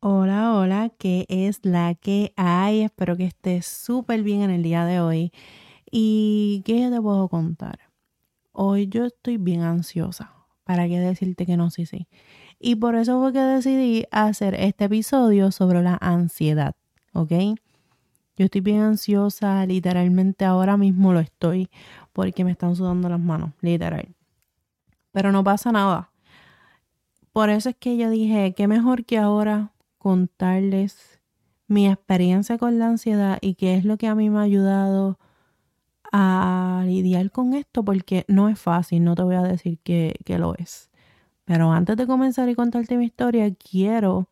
Hola, hola, ¿qué es la que hay? Espero que estés súper bien en el día de hoy. ¿Y qué te puedo contar? Hoy yo estoy bien ansiosa. ¿Para qué decirte que no? Sí, sí. Y por eso fue que decidí hacer este episodio sobre la ansiedad, ¿ok? Yo estoy bien ansiosa, literalmente ahora mismo lo estoy, porque me están sudando las manos, literal. Pero no pasa nada. Por eso es que yo dije, qué mejor que ahora contarles mi experiencia con la ansiedad y qué es lo que a mí me ha ayudado a lidiar con esto, porque no es fácil, no te voy a decir que, que lo es. Pero antes de comenzar y contarte mi historia, quiero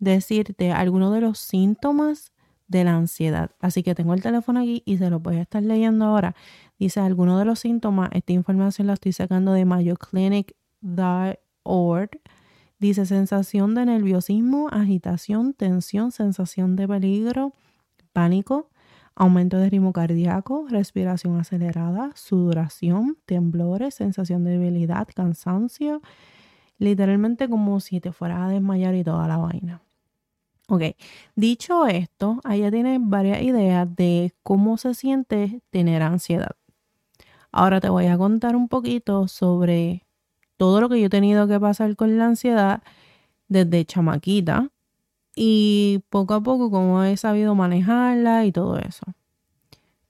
decirte algunos de los síntomas de la ansiedad. Así que tengo el teléfono aquí y se lo voy a estar leyendo ahora. Dice algunos de los síntomas. Esta información la estoy sacando de mayoclinic.org Dice sensación de nerviosismo, agitación, tensión, sensación de peligro, pánico, aumento de ritmo cardíaco, respiración acelerada, sudoración, temblores, sensación de debilidad, cansancio, literalmente como si te fueras a desmayar y toda la vaina. Ok, dicho esto, allá tienes varias ideas de cómo se siente tener ansiedad. Ahora te voy a contar un poquito sobre todo lo que yo he tenido que pasar con la ansiedad desde chamaquita y poco a poco cómo he sabido manejarla y todo eso.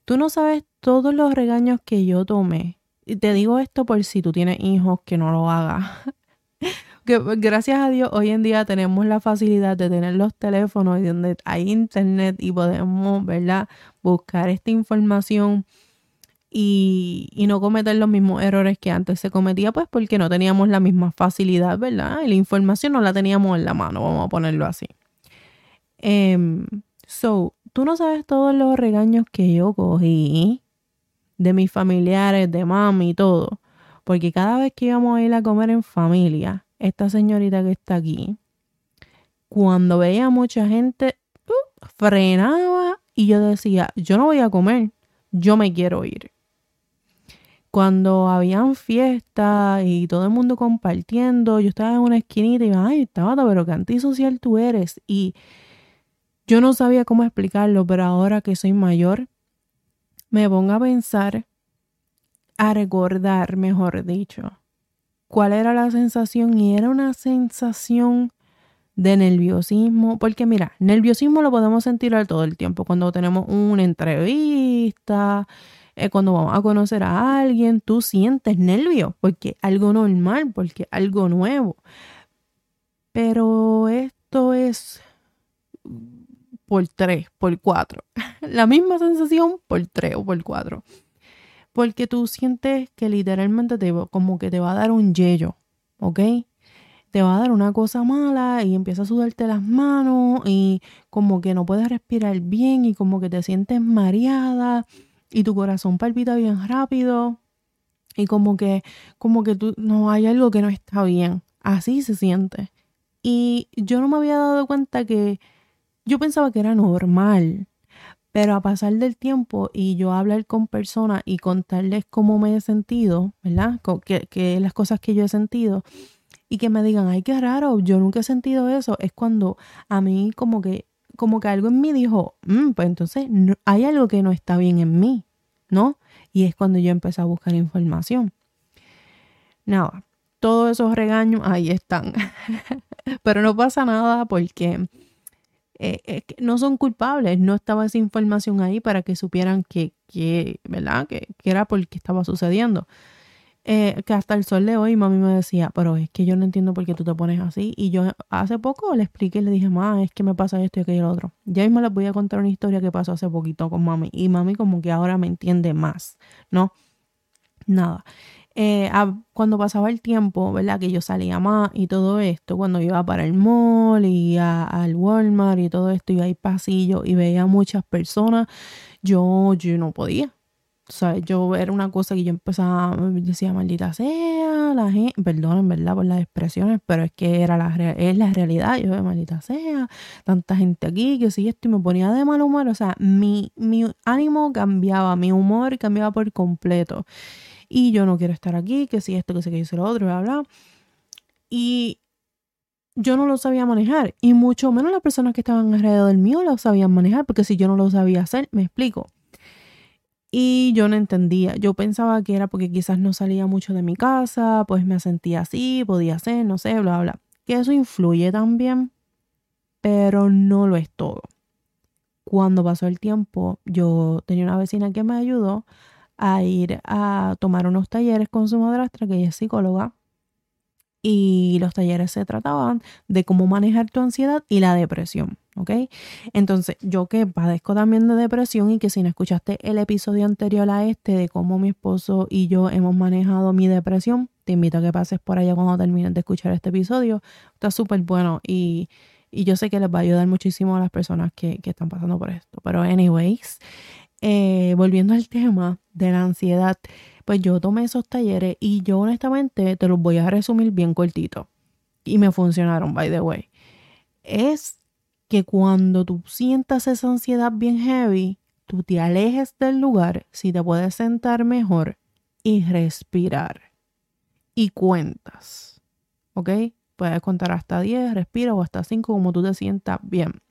Tú no sabes todos los regaños que yo tomé. Y te digo esto por si tú tienes hijos que no lo hagas. que gracias a Dios hoy en día tenemos la facilidad de tener los teléfonos y donde hay internet y podemos, ¿verdad? Buscar esta información y, no cometer los mismos errores que antes se cometía, pues porque no teníamos la misma facilidad, ¿verdad? Y la información no la teníamos en la mano, vamos a ponerlo así. Em, so, tú no sabes todos los regaños que yo cogí de mis familiares, de mami y todo. Porque cada vez que íbamos a ir a comer en familia, esta señorita que está aquí, cuando veía mucha gente, uh, frenaba y yo decía, yo no voy a comer, yo me quiero ir cuando habían fiestas y todo el mundo compartiendo, yo estaba en una esquinita y ay, Tabata, pero qué antisocial tú eres. Y yo no sabía cómo explicarlo, pero ahora que soy mayor, me pongo a pensar, a recordar, mejor dicho, cuál era la sensación y era una sensación de nerviosismo, porque mira, nerviosismo lo podemos sentir todo el tiempo, cuando tenemos una entrevista, eh, cuando vamos a conocer a alguien, tú sientes nervios porque algo normal, porque algo nuevo. Pero esto es por tres, por cuatro. La misma sensación por tres o por cuatro. Porque tú sientes que literalmente te, como que te va a dar un yello, ¿ok? Te va a dar una cosa mala y empieza a sudarte las manos y como que no puedes respirar bien y como que te sientes mareada y tu corazón palpita bien rápido y como que como que tú no hay algo que no está bien. Así se siente. Y yo no me había dado cuenta que yo pensaba que era normal. Pero a pasar del tiempo y yo hablar con personas y contarles cómo me he sentido, ¿verdad? Que, que las cosas que yo he sentido y que me digan, ay, qué raro, yo nunca he sentido eso, es cuando a mí como que como que algo en mí dijo, mm, pues entonces hay algo que no está bien en mí, ¿no? Y es cuando yo empecé a buscar información. Nada, todos esos regaños ahí están. Pero no pasa nada porque eh, no son culpables, no estaba esa información ahí para que supieran que, que ¿verdad? Que, que era porque estaba sucediendo. Eh, que hasta el sol de hoy mami me decía, pero es que yo no entiendo por qué tú te pones así. Y yo hace poco le expliqué y le dije, mamá, es que me pasa esto y aquello otro. Ya mismo les voy a contar una historia que pasó hace poquito con mami. Y mami como que ahora me entiende más, ¿no? Nada. Eh, cuando pasaba el tiempo, ¿verdad? Que yo salía más y todo esto, cuando iba para el mall y al Walmart y todo esto, iba ahí pasillo y veía muchas personas, yo, yo no podía o sea, yo era una cosa que yo empezaba, decía, maldita sea, la gente, perdonen, ¿verdad? Por las expresiones, pero es que era la, es la realidad, yo, maldita sea, tanta gente aquí, que si esto, y me ponía de mal humor, o sea, mi, mi ánimo cambiaba, mi humor cambiaba por completo. Y yo no quiero estar aquí, que si esto, que sé que hice lo otro, bla, bla. Y yo no lo sabía manejar. Y mucho menos las personas que estaban alrededor mío lo sabían manejar, porque si yo no lo sabía hacer, me explico. Y yo no entendía. Yo pensaba que era porque quizás no salía mucho de mi casa, pues me sentía así, podía ser, no sé, bla, bla. Que eso influye también, pero no lo es todo. Cuando pasó el tiempo, yo tenía una vecina que me ayudó a ir a tomar unos talleres con su madrastra, que ella es psicóloga, y los talleres se trataban de cómo manejar tu ansiedad y la depresión, ¿ok? Entonces, yo que padezco también de depresión y que si no escuchaste el episodio anterior a este de cómo mi esposo y yo hemos manejado mi depresión, te invito a que pases por allá cuando termines de escuchar este episodio. Está súper bueno y, yo sé que les va a ayudar muchísimo a las personas que, que están pasando por esto. Pero anyways, eh, volviendo al tema de la ansiedad, pues yo tomé esos talleres y yo honestamente te los voy a resumir bien cortito. Y me funcionaron, by the way. Es que cuando tú sientas esa ansiedad bien heavy, tú te alejes del lugar si te puedes sentar mejor y respirar. Y cuentas. ¿Ok? Puedes contar hasta 10, respira o hasta 5 como tú te sientas bien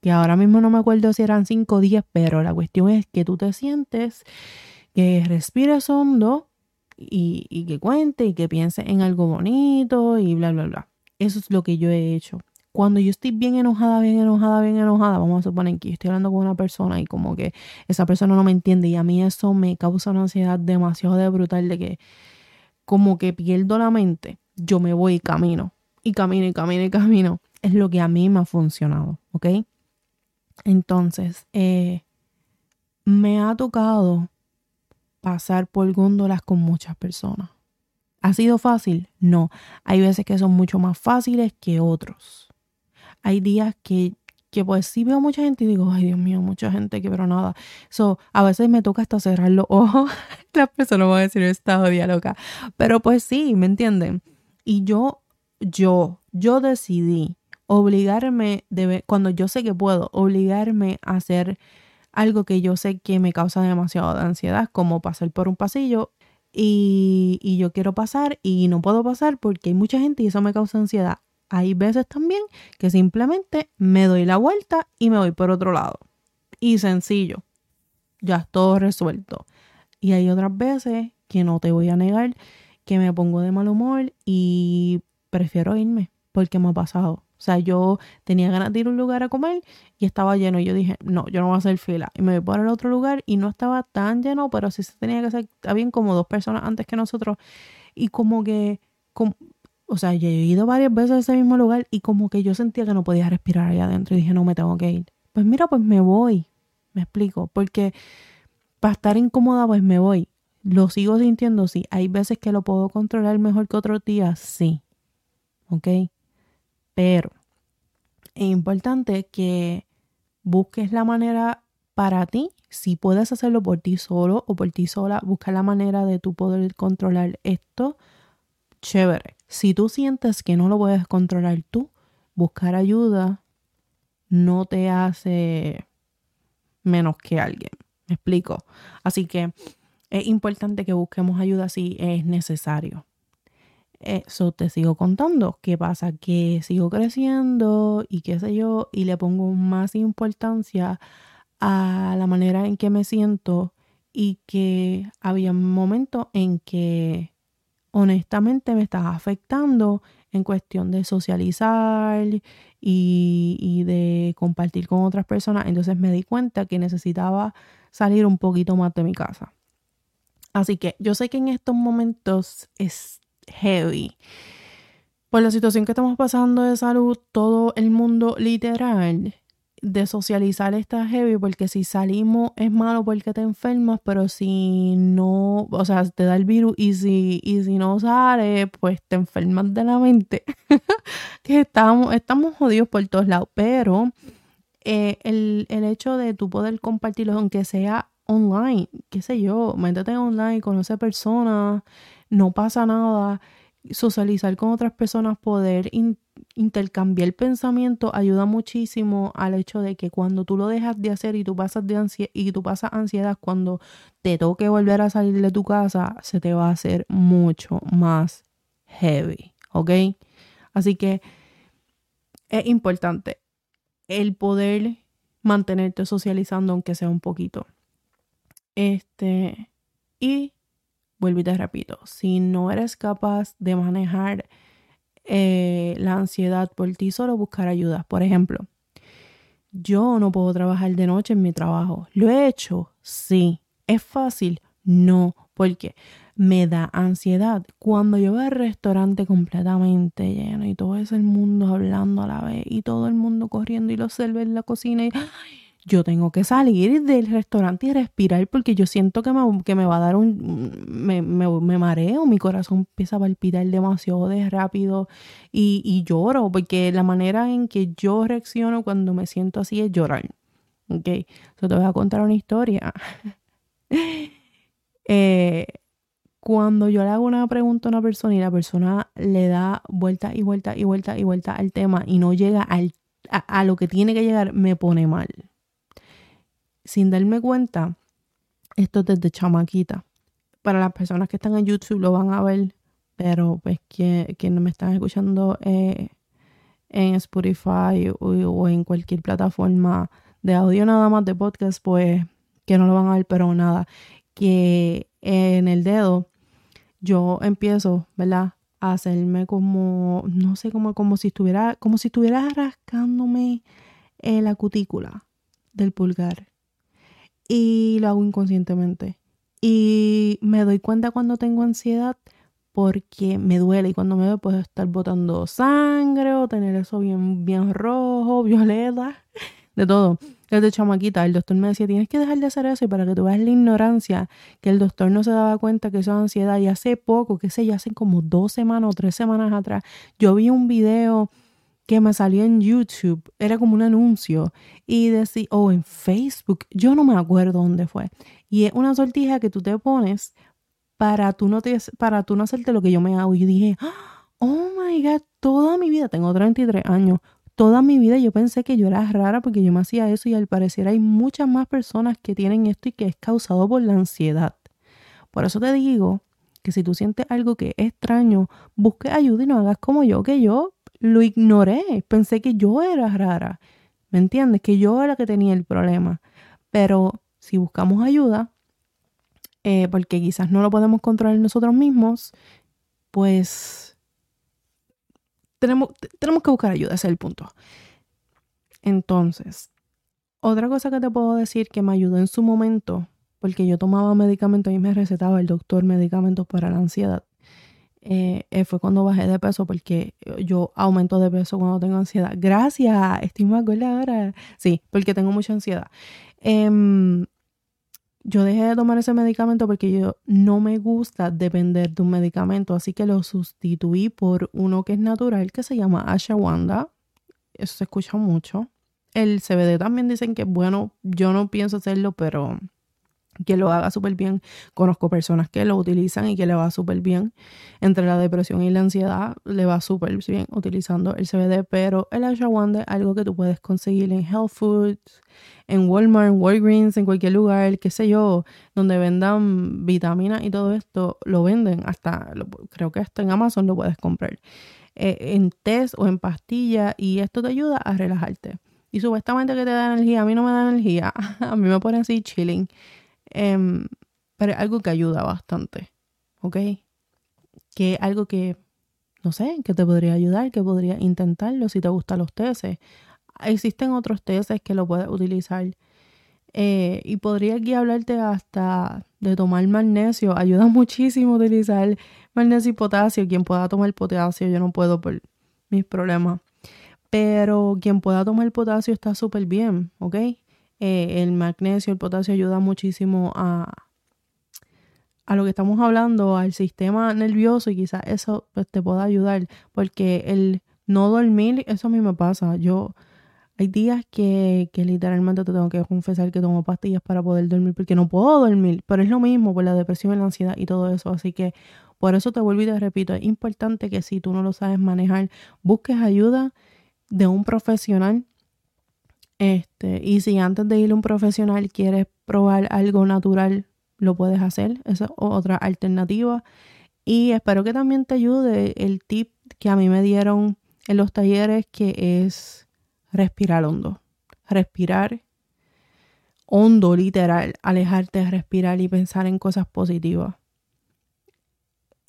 que ahora mismo no me acuerdo si eran 5 o 10, pero la cuestión es que tú te sientes, que respires hondo y, y que cuente y que piense en algo bonito y bla, bla, bla. Eso es lo que yo he hecho. Cuando yo estoy bien enojada, bien enojada, bien enojada, vamos a suponer que estoy hablando con una persona y como que esa persona no me entiende y a mí eso me causa una ansiedad demasiado de brutal de que como que pierdo la mente, yo me voy y camino y camino y camino y camino. Es lo que a mí me ha funcionado, ¿ok? Entonces, eh, me ha tocado pasar por góndolas con muchas personas. ¿Ha sido fácil? No. Hay veces que son mucho más fáciles que otros. Hay días que, que pues sí veo mucha gente y digo, ay Dios mío, mucha gente que pero nada. So, a veces me toca hasta cerrar los ojos. Las personas van a decir, esta odia loca. Pero pues sí, ¿me entienden? Y yo, yo, yo decidí obligarme, de, cuando yo sé que puedo, obligarme a hacer algo que yo sé que me causa demasiado de ansiedad, como pasar por un pasillo y, y, yo quiero pasar y no puedo pasar porque hay mucha gente y eso me causa ansiedad. Hay veces también que simplemente me doy la vuelta y me voy por otro lado. Y sencillo, ya es todo resuelto. Y hay otras veces que no te voy a negar que me pongo de mal humor y prefiero irme porque me ha pasado. O sea, yo tenía ganas de ir a un lugar a comer y estaba lleno. Y yo dije, no, yo no voy a hacer fila. Y me voy por el otro lugar y no estaba tan lleno, pero sí se tenía que hacer. Habían como dos personas antes que nosotros. Y como que, o sea, yo he ido varias veces a ese mismo lugar y como que yo sentía que no podía respirar allá adentro. Y dije, no, me tengo que ir. Pues mira, pues me voy. Me explico. Porque para estar incómoda, pues me voy. Lo sigo sintiendo, sí. Hay veces que lo puedo controlar mejor que otros días, sí. ¿Ok? Pero es importante que busques la manera para ti, si puedes hacerlo por ti solo o por ti sola, busca la manera de tú poder controlar esto. Chévere. Si tú sientes que no lo puedes controlar tú, buscar ayuda no te hace menos que alguien. ¿Me explico? Así que es importante que busquemos ayuda si es necesario. Eso te sigo contando. ¿Qué pasa? Que sigo creciendo y qué sé yo, y le pongo más importancia a la manera en que me siento y que había un momento en que honestamente me estaba afectando en cuestión de socializar y, y, de compartir con otras personas. Entonces me di cuenta que necesitaba salir un poquito más de mi casa. Así que yo sé que en estos momentos es heavy. Por la situación que estamos pasando de salud, todo el mundo literal de socializar está heavy porque si salimos es malo porque te enfermas, pero si no, o sea, te da el virus y si, y si no sales, pues te enfermas de la mente. que estamos, estamos jodidos por todos lados, pero eh, el, el hecho de tu poder compartirlo, aunque sea online, qué sé yo, métete online, conoce personas, no pasa nada. Socializar con otras personas, poder intercambiar pensamiento ayuda muchísimo al hecho de que cuando tú lo dejas de hacer y tú pasas de ansiedad y tú pasas ansiedad cuando te toque volver a salir de tu casa, se te va a hacer mucho más heavy. ¿ok? Así que es importante el poder mantenerte socializando aunque sea un poquito. Este, y vuelvo y te repito, si no eres capaz de manejar eh, la ansiedad por ti solo, buscar ayuda. Por ejemplo, yo no puedo trabajar de noche en mi trabajo. ¿Lo he hecho? Sí. ¿Es fácil? No, porque me da ansiedad. Cuando yo veo el restaurante completamente lleno y todo ese mundo hablando a la vez y todo el mundo corriendo y los servers en la cocina y yo tengo que salir del restaurante y respirar porque yo siento que me, que me va a dar un... Me, me, mareo, mi corazón empieza a palpitar demasiado de rápido y, y lloro porque la manera en que yo reacciono cuando me siento así es llorar. Ok, yo te voy a contar una historia. eh, cuando yo le hago una pregunta a una persona y la persona le da vuelta y vuelta y vuelta y vuelta al tema y no llega al, a, lo que tiene que llegar, me pone mal. Sin darme cuenta, esto es desde chamaquita. Para las personas que están en YouTube lo van a ver, pero pues que, no me están escuchando eh, en Spotify o, o en cualquier plataforma de audio nada más de podcast, pues que no lo van a ver, pero nada, que en el dedo yo empiezo, ¿verdad? A hacerme como, no sé, como, como si estuviera, como si estuviera rascándome eh, la cutícula del pulgar. Y lo hago inconscientemente. Y me doy cuenta cuando tengo ansiedad porque me duele y cuando me duele puedo estar botando sangre o tener eso bien, bien rojo, violeta, de todo desde chamaquita, el doctor me decía, tienes que dejar de hacer eso y para que tú veas la ignorancia, que el doctor no se daba cuenta que eso es ansiedad. Y hace poco, qué sé yo, hace como dos semanas o tres semanas atrás, yo vi un video que me salió en YouTube, era como un anuncio, y decía, o en Facebook, yo no me acuerdo dónde fue. Y es una sortija que tú te pones para tú no, te, para tú no hacerte lo que yo me hago. Y dije, oh my God, toda mi vida, tengo 33 años, toda mi vida yo pensé que yo era rara porque yo me hacía eso y al parecer hay muchas más personas que tienen esto y que es causado por la ansiedad. Por eso te digo que si tú sientes algo que es extraño, busque ayuda y no hagas como yo, que yo lo ignoré. Pensé que yo era rara. ¿Me entiendes? Que yo era la que tenía el problema. Pero si buscamos ayuda, eh, porque quizás no lo podemos controlar nosotros mismos, pues tenemos, tenemos que buscar ayuda, ese es el punto. Entonces, otra cosa que te puedo decir que me ayudó en su momento, porque yo tomaba medicamentos y me recetaba el doctor medicamentos para la ansiedad, eh, eh, fue cuando bajé de peso, porque yo aumento de peso cuando tengo ansiedad. Gracias, estoy más gorda ahora. Sí, porque tengo mucha ansiedad. Eh, yo dejé de tomar ese medicamento porque yo no me gusta depender de un medicamento, así que lo sustituí por uno que es natural que se llama Ashawanda. Eso se escucha mucho. El CBD también dicen que bueno, yo no pienso hacerlo, pero que lo haga súper bien. Conozco personas que lo utilizan y que le va súper bien. Entre la depresión y la ansiedad le va súper bien utilizando el CBD, pero el ashwagandha es algo que tú puedes conseguir en Health Foods, en Walmart, Walgreens, en cualquier lugar, qué sé yo, donde vendan vitaminas y todo esto, lo venden hasta, creo que hasta en Amazon lo puedes comprar. Eh, en test o en pastilla y esto te ayuda a relajarte. Y supuestamente que te da energía, a mí no me da energía, a mí me pone así chilling. Em, pero es algo que ayuda bastante, ¿ok? Que algo que, no sé, que te podría ayudar, que podría intentarlo si te gustan los tesis. Existen otros tesis que lo puedes utilizar. Eh, y podría aquí hablarte hasta de tomar magnesio. Ayuda muchísimo utilizar magnesio y potasio. Quien pueda tomar potasio, yo no puedo por mis problemas. Pero quien pueda tomar potasio está súper bien, ¿ok? Eh, el magnesio, el potasio ayuda muchísimo a, a lo que estamos hablando, al sistema nervioso y quizás eso pues, te pueda ayudar porque el no dormir, eso a mí me pasa. Yo hay días que, que literalmente te tengo que confesar que tomo pastillas para poder dormir porque no puedo dormir, pero es lo mismo por la depresión la ansiedad y todo eso. Así que por eso te vuelvo y te repito, es importante que si tú no lo sabes manejar, busques ayuda de un profesional este, y si antes de ir a un profesional quieres probar algo natural, lo puedes hacer. Esa es otra alternativa. Y espero que también te ayude el tip que a mí me dieron en los talleres que es respirar hondo. Respirar hondo, literal, alejarte de respirar y pensar en cosas positivas.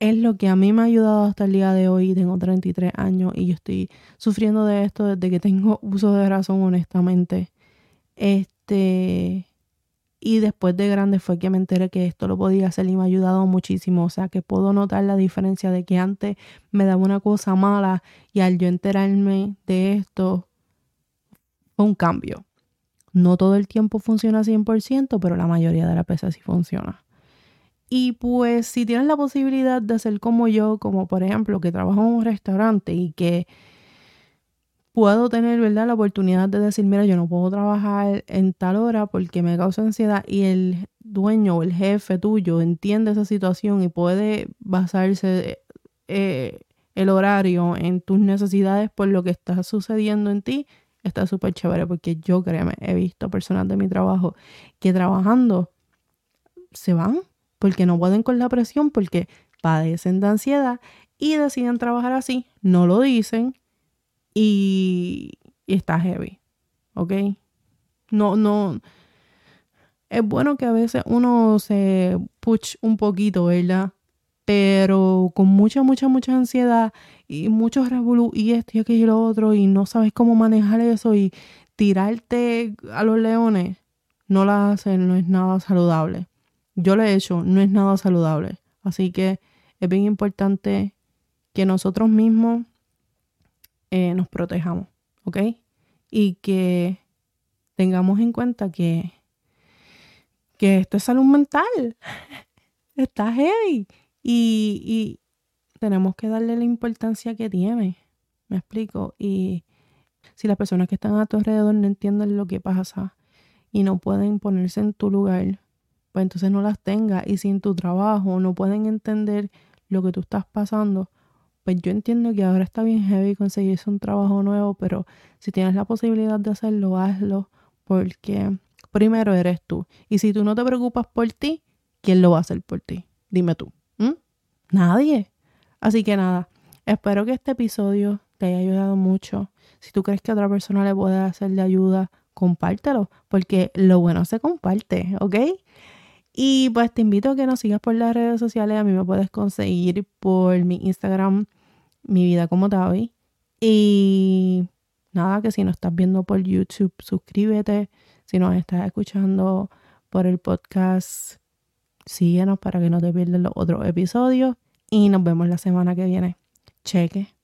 Es lo que a mí me ha ayudado hasta el día de hoy. Tengo 33 años y yo estoy sufriendo de esto desde que tengo uso de razón, honestamente. Este. Y después de grande fue que me enteré que esto lo podía hacer y me ha ayudado muchísimo. O sea que puedo notar la diferencia de que antes me daba una cosa mala y al yo enterarme de esto fue un cambio. No todo el tiempo funciona 100%, pero la mayoría de las veces sí funciona. Y pues si tienes la posibilidad de hacer como yo, como por ejemplo que trabajo en un restaurante y que puedo tener, ¿verdad?, la oportunidad de decir, mira, yo no puedo trabajar en tal hora porque me causa ansiedad y el dueño o el jefe tuyo entiende esa situación y puede basarse eh, el horario en tus necesidades por lo que está sucediendo en ti, está súper chévere porque yo, créeme, he visto personas de mi trabajo que trabajando se van porque no pueden con la presión, porque padecen de ansiedad y deciden trabajar así, no lo dicen y, está heavy, ¿ok? No, no. Es bueno que a veces uno se push un poquito, ¿verdad? Pero con mucha, mucha, mucha ansiedad y mucho revolú y esto y aquello y lo otro y no sabes cómo manejar eso y tirarte a los leones, no la hacen, no es nada saludable. Yo lo he hecho, no es nada saludable. Así que es bien importante que nosotros mismos eh, nos protejamos, ¿ok? Y que tengamos en cuenta que, que esto es salud mental. Está heavy. Y, y tenemos que darle la importancia que tiene. ¿Me explico? Y si las personas que están a tu alrededor no entienden lo que pasa y no pueden ponerse en tu lugar, pues entonces no las tengas. Y si en tu trabajo no pueden entender lo que tú estás pasando, pues yo entiendo que ahora está bien heavy conseguirse un trabajo nuevo, pero si tienes la posibilidad de hacerlo, hazlo, porque primero eres tú. Y si tú no te preocupas por ti, ¿quién lo va a hacer por ti? Dime tú. Nadie. Así que nada, espero que este episodio te haya ayudado mucho. Si tú crees que otra persona le puede hacer de ayuda, compártelo, porque lo bueno se comparte, ¿ok? Y pues te invito a que nos sigas por las redes sociales. A mí me puedes conseguir por mi Instagram, mi vida como Tavi. Y nada, que si no estás viendo por YouTube, suscríbete. Si nos estás escuchando por el podcast, síguenos para que no te pierdas los otros episodios. Y nos vemos la semana que viene. Cheque.